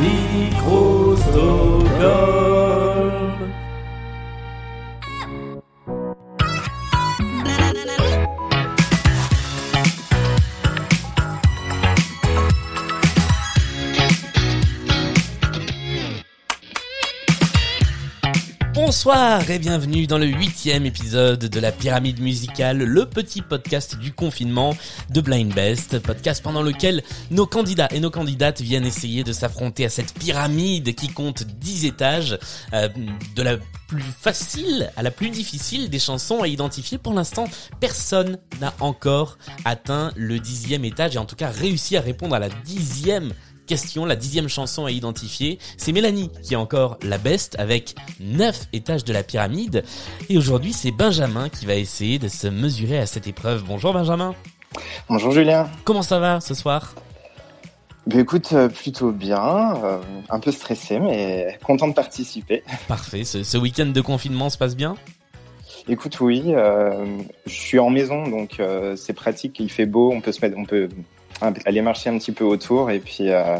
Microsoft. Bonsoir et bienvenue dans le huitième épisode de la pyramide musicale, le petit podcast du confinement de Blind Best, podcast pendant lequel nos candidats et nos candidates viennent essayer de s'affronter à cette pyramide qui compte 10 étages, euh, de la plus facile à la plus difficile des chansons à identifier. Pour l'instant, personne n'a encore atteint le dixième étage et en tout cas réussi à répondre à la dixième question, la dixième chanson à identifier. C'est Mélanie qui est encore la best avec neuf étages de la pyramide. Et aujourd'hui, c'est Benjamin qui va essayer de se mesurer à cette épreuve. Bonjour Benjamin. Bonjour Julien. Comment ça va ce soir? Bah écoute, euh, plutôt bien, euh, un peu stressé, mais content de participer. Parfait, ce, ce week-end de confinement se passe bien? Écoute, oui, euh, je suis en maison, donc euh, c'est pratique, il fait beau, on peut se mettre, on peut aller marcher un petit peu autour, et puis euh,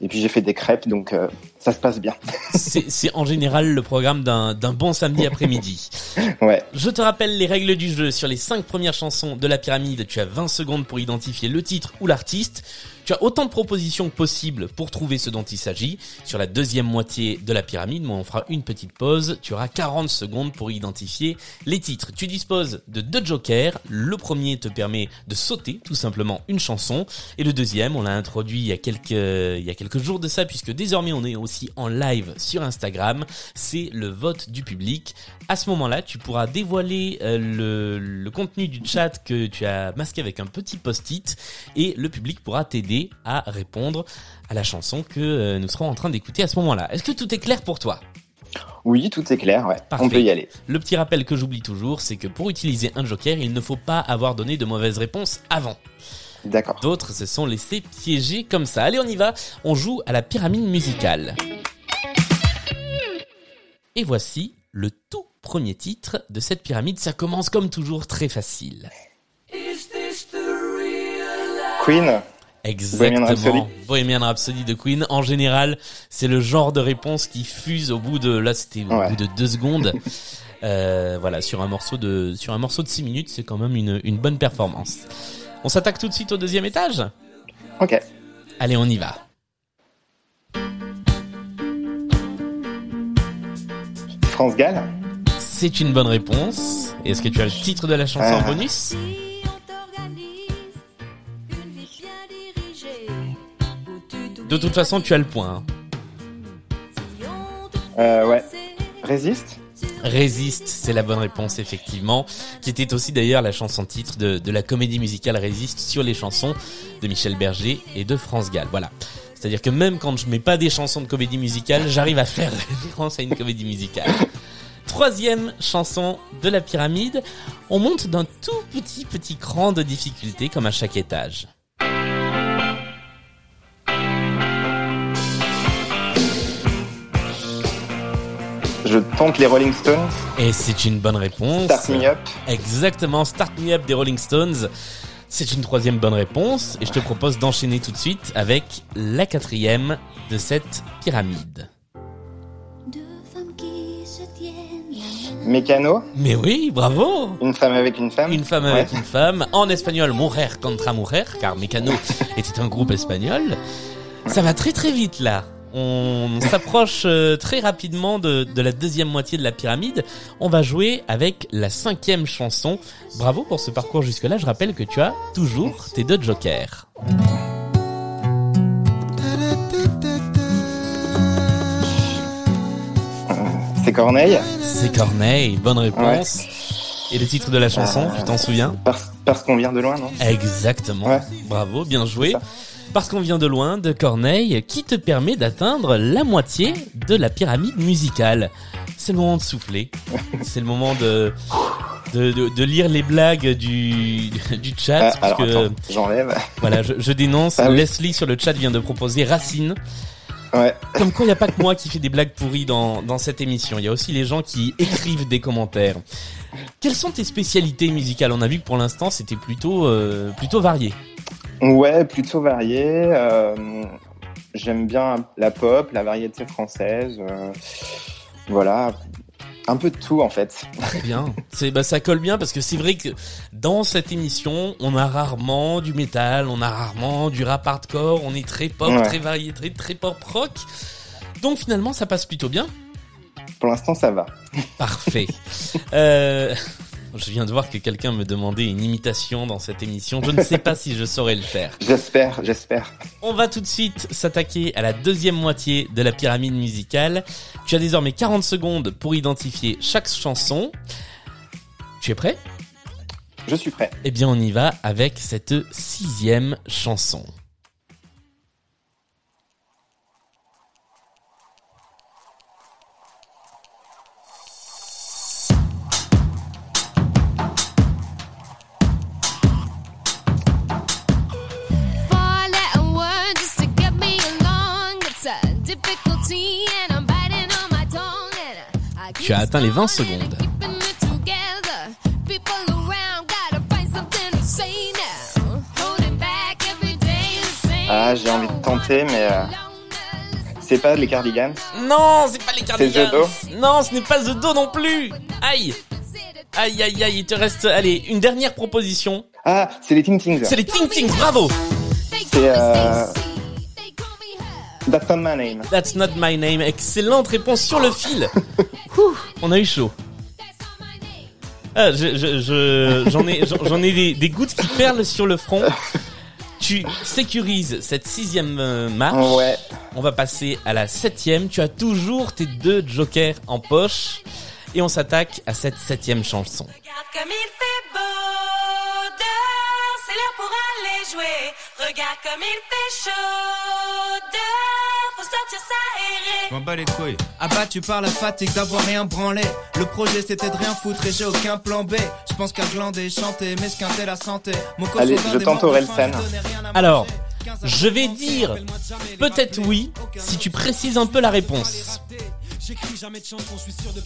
et puis j'ai fait des crêpes, donc euh, ça se passe bien. C'est en général le programme d'un bon samedi après-midi. ouais. Je te rappelle les règles du jeu. Sur les cinq premières chansons de la pyramide, tu as 20 secondes pour identifier le titre ou l'artiste. Tu as autant de propositions que possible pour trouver ce dont il s'agit. Sur la deuxième moitié de la pyramide, moi on fera une petite pause. Tu auras 40 secondes pour identifier les titres. Tu disposes de deux jokers. Le premier te permet de sauter tout simplement une chanson. Et le deuxième, on l'a introduit il y a quelques, il y a quelques jours de ça puisque désormais on est aussi en live sur Instagram. C'est le vote du public. À ce moment-là, tu pourras dévoiler euh, le, le contenu du chat que tu as masqué avec un petit post-it et le public pourra t'aider à répondre à la chanson que euh, nous serons en train d'écouter à ce moment-là. Est-ce que tout est clair pour toi? Oui, tout est clair, ouais. Parfait. On peut y aller. Le petit rappel que j'oublie toujours, c'est que pour utiliser un joker, il ne faut pas avoir donné de mauvaises réponses avant. D'accord. D'autres se sont laissés piéger comme ça. Allez, on y va. On joue à la pyramide musicale. Et voici le tout premier titre de cette pyramide. Ça commence comme toujours très facile. Queen. Exactement. Rhapsody. Bohemian Rhapsody de Queen. En général, c'est le genre de réponse qui fuse au bout de, là, c'était au Ouais. bout de deux secondes. Euh, voilà, sur un morceau de, sur un morceau de six minutes, c'est quand même une, une bonne performance. On s'attaque tout de suite au deuxième étage? Ok. Allez, on y va. France Gall. C'est une bonne réponse. Est-ce que tu as le titre de la chanson en Ah. bonus? De toute façon, tu as le point. hein. Euh, ouais. Résiste. Résiste, c'est la bonne réponse effectivement, qui était aussi d'ailleurs la chanson titre de, de la comédie musicale Résiste sur les chansons de Michel Berger et de France Gall. Voilà. C'est-à-dire que même quand je mets pas des chansons de comédie musicale, j'arrive à faire référence à une comédie musicale. Troisième chanson de la pyramide, on monte d'un tout petit petit cran de difficulté comme à chaque étage. Je tente les Rolling Stones. Et c'est une bonne réponse. Start Me Up. Exactement, Start Me Up des Rolling Stones. C'est une troisième bonne réponse et je te propose d'enchaîner tout de suite avec la quatrième de cette pyramide. Deux femmes qui se tiennent la main. Mécano. Mais oui, bravo Une femme avec une femme. Une femme avec Ouais. une femme, en espagnol, mujer contra mujer, car Mecano était un groupe espagnol. Ça va très très vite là. On s'approche euh, très rapidement de, de la deuxième moitié de la pyramide. On va jouer avec la cinquième chanson. Bravo pour ce parcours jusque-là. Je rappelle que tu as toujours tes deux jokers. C'est Corneille. C'est Corneille, bonne réponse. Et le titre de la chanson, Euh, tu t'en souviens? Parce, parce qu'on vient de loin, non? Exactement. Ouais. Bravo, bien joué. Ça. Parce qu'on vient de loin, de Corneille, qui te permet d'atteindre la moitié de la pyramide musicale. C'est le moment de souffler. C'est le moment de, de, de, de lire les blagues du, du chat. Ah, alors parce que, attends, j'enlève. voilà, je, je dénonce. Ah oui. Leslie sur le chat vient de proposer Racine. Ouais. Comme quoi, il n'y a pas que moi qui fais des blagues pourries dans, dans cette émission. Il y a aussi les gens qui écrivent des commentaires. Quelles sont tes spécialités musicales? On a vu que pour l'instant, c'était plutôt, euh, plutôt varié. Ouais, plutôt varié. euh, j'aime bien la pop, la variété française. euh, voilà, un peu de tout en fait. Très bien. C'est bah ça colle bien parce que c'est vrai que dans cette émission, on a rarement du métal, on a rarement du rap hardcore, on est très pop, Ouais. très varié, très très pop rock. Donc finalement, ça passe plutôt bien. Pour l'instant, ça va. Parfait. euh, je viens de voir que quelqu'un me demandait une imitation dans cette émission. Je ne sais pas si je saurais le faire. J'espère, j'espère. On va tout de suite s'attaquer à la deuxième moitié de la pyramide musicale. Tu as désormais 40 secondes pour identifier chaque chanson. Tu es prêt? Je suis prêt. Eh bien, on y va avec cette sixième chanson. Tu as atteint les 20 secondes. The. Ah, j'ai envie de tenter, mais euh, c'est pas les Cardigans. Non, c'est pas les Cardigans. The Do Non, ce n'est pas The Do non plus. Aïe. Aïe, aïe, aïe, il te reste, allez, une dernière proposition. Ah, c'est les Ting Tings. C'est les Ting Tings, bravo. C'est euh, That's not my name. That's not my name. Excellente réponse sur le fil. Ouh, on a eu chaud. Ah, je, je, je- j'en ai, j'en- j'en ai des, des gouttes qui perlent sur le front. Tu sécurises cette sixième euh, marche. Ouais. On va passer à la septième. Tu as toujours tes deux jokers en poche. Et on s'attaque à cette septième chanson. Regarde comme il fait beau dehors, c'est l'heure pour aller jouer. Regarde comme il fait chaud dehors, faut sortir s'aérer. Je m'en bats les couilles. Abattu par la fatigue d'avoir rien branlé. Le projet c'était de rien foutre et j'ai aucun plan B. Je pense qu'à glander, chanter, m'esquinter la santé. Mon Allez, je tente morts de Aurel faim, San. je donnais rien à Alors, manger. 15 à Je vais dire peut-être oui si tu précises un peu la réponse.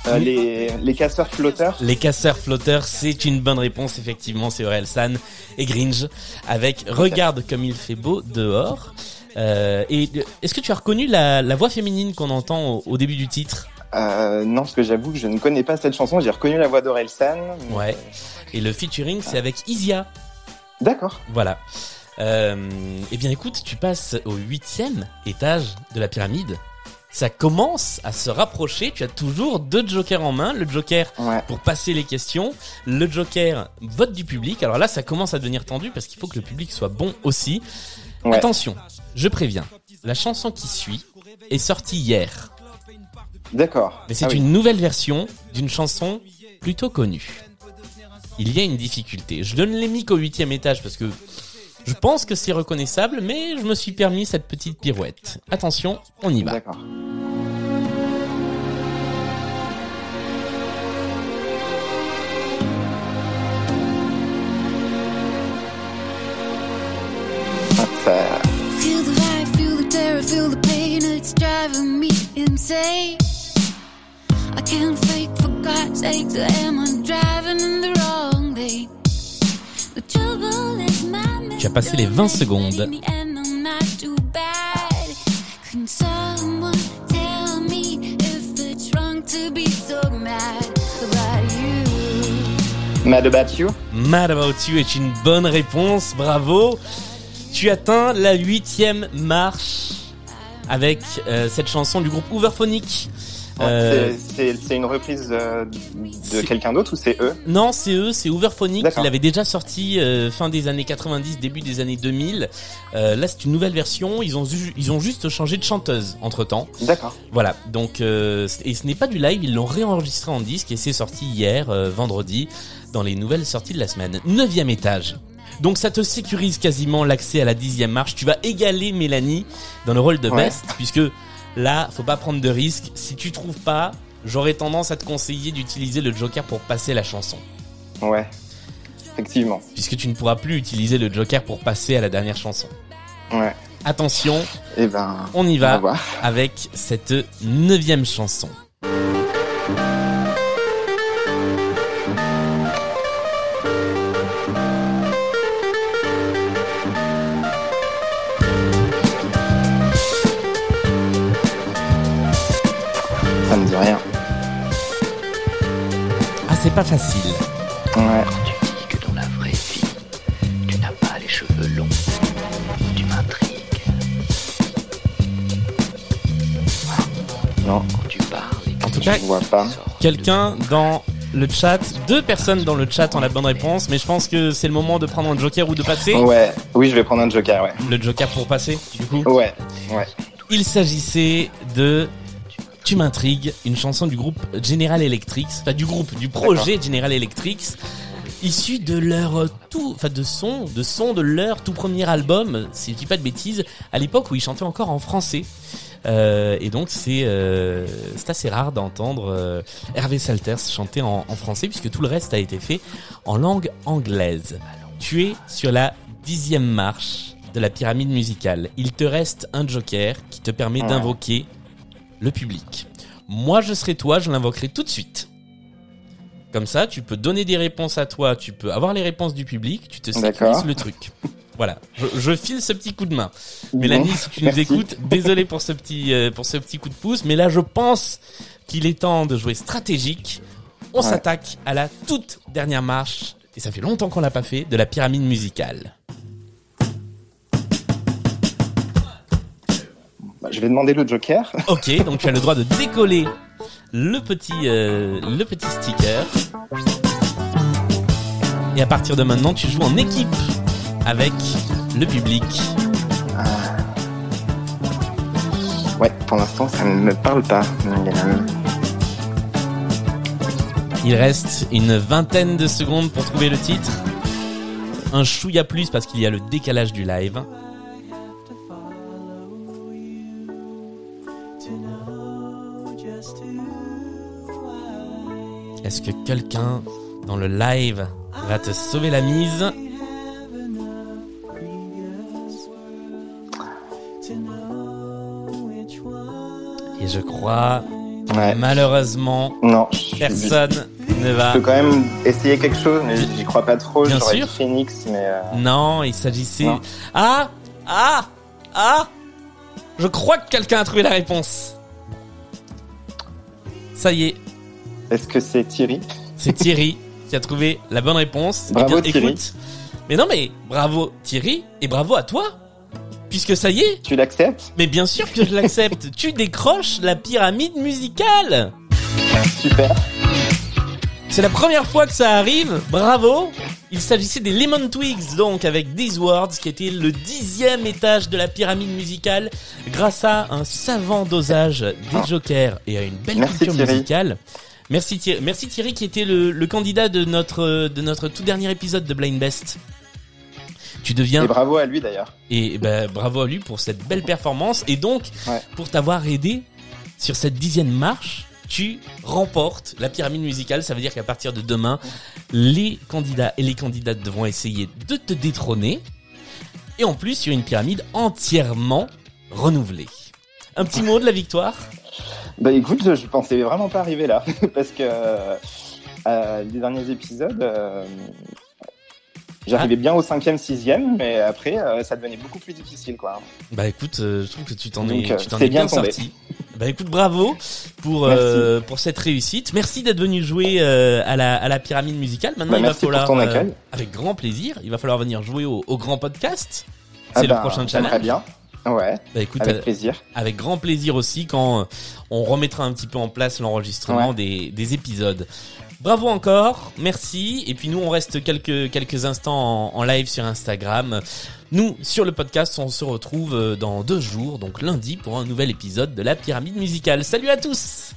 Euh, les, les casseurs flotteurs. Les casseurs flotteurs, c'est une bonne réponse, effectivement, c'est Aurel San et Gringe avec Regarde comme il fait beau dehors. Euh, et est-ce que tu as reconnu la, la voix féminine qu'on entend au, au début du titre? Euh, non, parce que j'avoue que je ne connais pas cette chanson. J'ai reconnu la voix d'Orelsan. mais- Ouais. Et le featuring, c'est avec Isia. D'accord. Voilà. Euh, eh bien, écoute, tu passes au huitième étage de la pyramide. Ça commence à se rapprocher. Tu as toujours deux jokers en main. Le joker Ouais. pour passer les questions. Le joker vote du public. Alors là, ça commence à devenir tendu parce qu'il faut que le public soit bon aussi. Ouais. Attention, je préviens. La chanson qui suit est sortie hier. D'accord. Mais c'est Ah oui. une nouvelle version d'une chanson plutôt connue. Il y a une difficulté. Je ne l'ai mis qu'au huitième étage parce que je pense que c'est reconnaissable, mais je me suis permis cette petite pirouette. Attention, on y va. D'accord. Driving me insane. I can't fake for God's sake, am I driving in the wrong lane? The trouble is my Tu as passé les 20 secondes. Mad About You? Mad About You est une bonne réponse, bravo. Tu atteins la huitième marche avec euh, cette chanson du groupe Hooverphonic. Euh, C'est- une reprise euh, de quelqu'un d'autre ou c'est eux? Non, c'est eux, c'est Hooverphonic. D'accord. Il avait déjà sorti euh, fin des années 90, début des années 2000. Euh, là, c'est une nouvelle version. Ils ont, ils ont juste changé de chanteuse entre temps. D'accord. Voilà. Donc, euh, et ce n'est pas du live. Ils l'ont réenregistré en disque et c'est sorti hier, euh, vendredi, dans les nouvelles sorties de la semaine. Neuvième étage. Donc ça te sécurise quasiment l'accès à la dixième marche. Tu vas égaler Mélanie dans le rôle de Ouais. Best, puisque là, faut pas prendre de risques. Si tu trouves pas, j'aurais tendance à te conseiller d'utiliser le Joker pour passer la chanson Ouais. Effectivement. puisque tu ne pourras plus utiliser le Joker pour passer à la dernière chanson. Ouais. Attention, Eh ben. on y On va avec cette neuvième chanson. rien. Ah, c'est pas facile. Ouais. Quand tu dis que dans la vraie vie, tu n'as pas les cheveux longs, tu m'intrigues. Non. Quand tu parles et que en tout tu cas, vois pas. Quelqu'un dans le chat, deux personnes dans le chat ont la bonne réponse, mais je pense que c'est le moment de prendre un joker ou de passer. Ouais, oui, je vais prendre un joker, ouais. Le joker pour passer, du coup. Ouais, ouais. Il s'agissait de tu m'intrigues, une chanson du groupe General Electric, enfin du groupe, du projet General Electric, issu de leur tout, enfin de son, de son de leur tout premier album, si je dis pas de bêtises, à l'époque où ils chantaient encore en français. Euh, et donc c'est euh, c'est assez rare d'entendre euh, Hervé Salters chanter en, en français puisque tout le reste a été fait en langue anglaise. Tu es sur la dixième marche de la pyramide musicale. Il te reste un joker qui te permet Ouais. d'invoquer le public. Moi, je serai toi, je l'invoquerai tout de suite. Comme ça, tu peux donner des réponses à toi, tu peux avoir les réponses du public, tu te sécurises le truc. Voilà, je, je file ce petit coup de main. Mélanie, si tu nous écoutes, désolé pour ce petit euh, pour ce petit coup de pouce, mais là je pense qu'il est temps de jouer stratégique. On Ouais. s'attaque à la toute dernière marche et ça fait longtemps qu'on l'a pas fait de la pyramide musicale. Je vais demander le joker. Ok, donc tu as le droit de décoller le petit euh, le petit sticker. Et à partir de maintenant, tu joues en équipe avec le public. Ouais, pour l'instant, ça ne me parle pas. Il reste une vingtaine de secondes pour trouver le titre. Un chouïa plus parce qu'il y a le décalage du live. Est-ce que quelqu'un dans le live va te sauver la mise Et je crois, Ouais. malheureusement, Non, je, personne ne je va. peux quand même essayer quelque chose, mais j'y crois pas trop. Bien sûr. dit Phoenix, mais euh, Non, il s'agissait. Ah Ah Ah Je crois que quelqu'un a trouvé la réponse. Ça y est, est-ce que c'est Thierry c'est Thierry qui a trouvé la bonne réponse. Bravo, Eh bien, Thierry. écoute, mais non, mais bravo Thierry et bravo à toi, puisque ça y est. Tu l'acceptes Mais bien sûr que je l'accepte. tu décroches la pyramide musicale. Super. C'est la première fois que ça arrive, bravo Il s'agissait des Lemon Twigs, donc, avec These Words, qui était le dixième étage de la pyramide musicale, grâce à un savant dosage des jokers et à une belle Merci, culture Thierry. musicale. Merci Thierry, merci Thierry qui était le, le candidat de notre, de notre tout dernier épisode de Blind Best. Tu deviens Et bravo à lui d'ailleurs. et ben, bravo à lui pour cette belle performance. Et donc, Ouais. pour t'avoir aidé sur cette dixième marche, tu remportes la pyramide musicale. Ça veut dire qu'à partir de demain, les candidats et les candidates devront essayer de te détrôner. Et en plus, sur une pyramide entièrement renouvelée. Un petit mot de la victoire? Bah écoute, je, je pensais vraiment pas arriver là, parce que euh, les derniers épisodes, euh, j'arrivais Ah. bien au cinquième, sixième, mais après, euh, ça devenait beaucoup plus difficile, quoi. Bah écoute, euh, je trouve que tu t'en es, euh, tu t'en es bien, sorti. Bah écoute, bravo pour euh, pour cette réussite. Merci d'être venu jouer euh, à la à la pyramide musicale. Maintenant, Bah, il va merci pour falloir ton euh, accueil. avec grand plaisir. Il va falloir venir jouer au, au grand podcast. Ah C'est le bah, prochain j'aimerais challenge. bien. Ouais, Bah écoute, avec euh, plaisir. avec grand plaisir aussi quand euh, on remettra un petit peu en place l'enregistrement Ouais. des, des épisodes. Bravo encore, merci. Et puis nous, on reste quelques quelques instants en, en live sur Instagram. Nous, sur le podcast, on se retrouve euh, dans deux jours, donc lundi, pour un nouvel épisode de la pyramide musicale. Salut à tous